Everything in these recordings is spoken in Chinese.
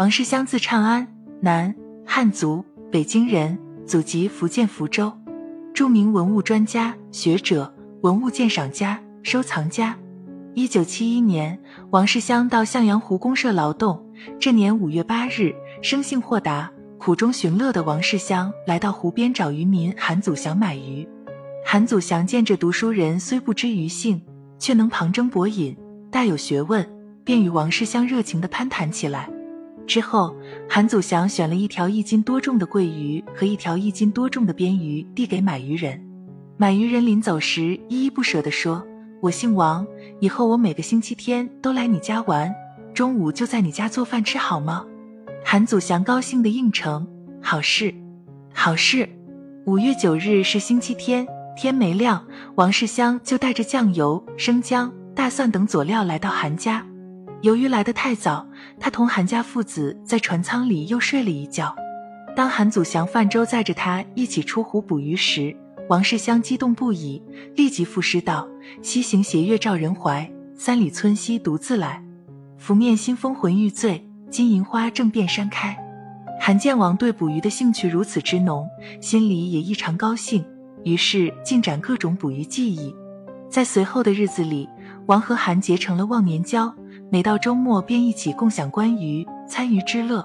王世襄字畅安，男，汉族，北京人，祖籍福建福州，著名文物专家、学者、文物鉴赏家、收藏家。一九七一年，王世襄到向阳湖公社劳动。这年五月八日，生性豁达、苦中寻乐的王世襄来到湖边找渔民韩祖祥买鱼。韩祖祥见这读书人虽不知鱼性，却能旁征博引，大有学问，便与王世襄热情地攀谈起来。之后，韩祖祥选了一条一斤多重的桂鱼和一条一斤多重的鳊鱼递给买鱼人。买鱼人临走时依依不舍地说。我姓王，以后我每个星期天都来你家玩，中午就在你家做饭吃好吗？韩祖祥高兴的应承：“好事，好事。”五月九日是星期天，天没亮，王世襄就带着酱油、生姜、大蒜等佐料来到韩家。由于来得太早，他同韩家父子在船舱里又睡了一觉。当韩祖祥、泛舟载着他一起出湖捕鱼时，王世襄激动不已，立即赋诗道：“西行斜月照人怀，三里村西独自来。拂面新风魂欲醉，金银花正遍山开。”韩建王对捕鱼的兴趣如此之浓，心里也异常高兴，于是进展各种捕鱼技艺。在随后的日子里，王和韩结成了忘年交，每到周末便一起共享观鱼、参鱼之乐。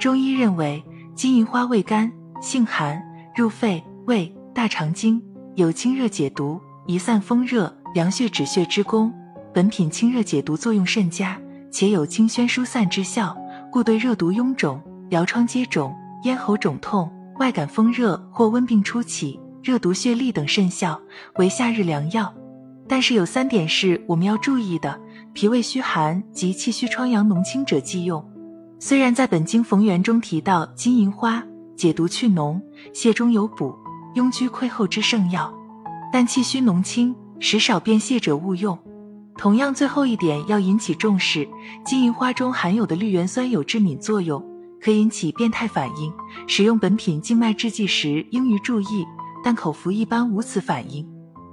中医认为，金银花味甘，性寒，入肺、胃。大肠经有清热解毒、移散风热、凉血止血之功。本品清热解毒作用甚佳，且有清宣疏散之效，故对热毒臃肿、疗疮疖肿、咽喉肿痛、外感风热或温病初起、热毒血痢等甚效，为夏日良药。但是有三点是我们要注意的：脾胃虚寒及气虚疮疡脓清者忌用。虽然在本经逢源中提到金银花解毒去脓、泻中有补。痈疽溃后之圣药，但气虚脓清、食少便泻者勿用。同样，最后一点要引起重视：金银花中含有的绿原酸有致敏作用，可引起变态反应。使用本品静脉制剂时应予注意，但口服一般无此反应。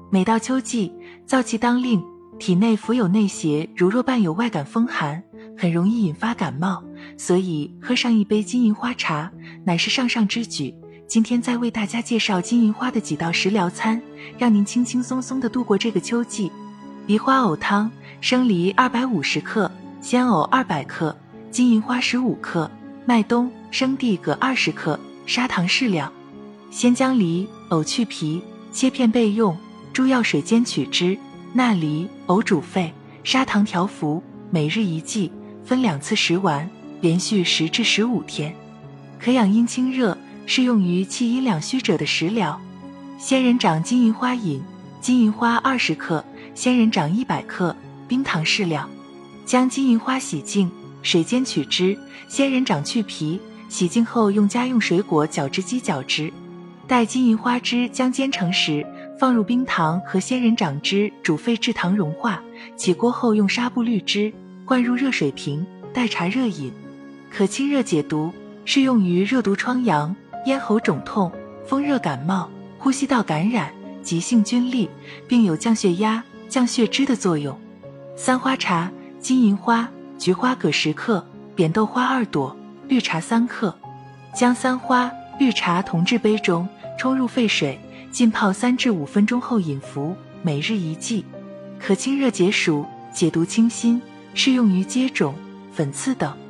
每到秋季，燥气当令，体内浮有内邪，如若伴有外感风寒，很容易引发感冒，所以喝上一杯金银花茶，乃是上上之举。今天再为大家介绍金银花的几道食疗餐，让您轻轻松松的度过这个秋季。梨花藕汤：生梨二百五十克，鲜藕二百克，金银花十五克，麦冬、生地各二十克，砂糖适量。先将梨、藕去皮，切片备用。诸药水煎取汁，纳梨、藕煮沸，砂糖调服，每日一剂，分两次食完，连续十至十五天，可养阴清热。适用于气阴两虚者的食疗。仙人掌金银花饮：金银花二十克，仙人掌一百克，冰糖适量。将金银花洗净，水煎取汁，仙人掌去皮。洗净后用家用水果搅汁机搅汁。待金银花汁将煎成时，放入冰糖和仙人掌汁煮沸至糖融化。起锅后用纱布滤汁，灌入热水瓶，代茶热饮，可清热解毒，适用于热毒疮疡。咽喉肿痛、风热感冒、呼吸道感染、急性菌痢，并有降血压、降血脂的作用。三花茶：金银花、菊花各十克，扁豆花二朵，绿茶三克。将三花、绿茶同置杯中，冲入沸水，浸泡三至五分钟后饮服，每日一剂，可清热解暑、解毒清心，适用于疖肿、粉刺等。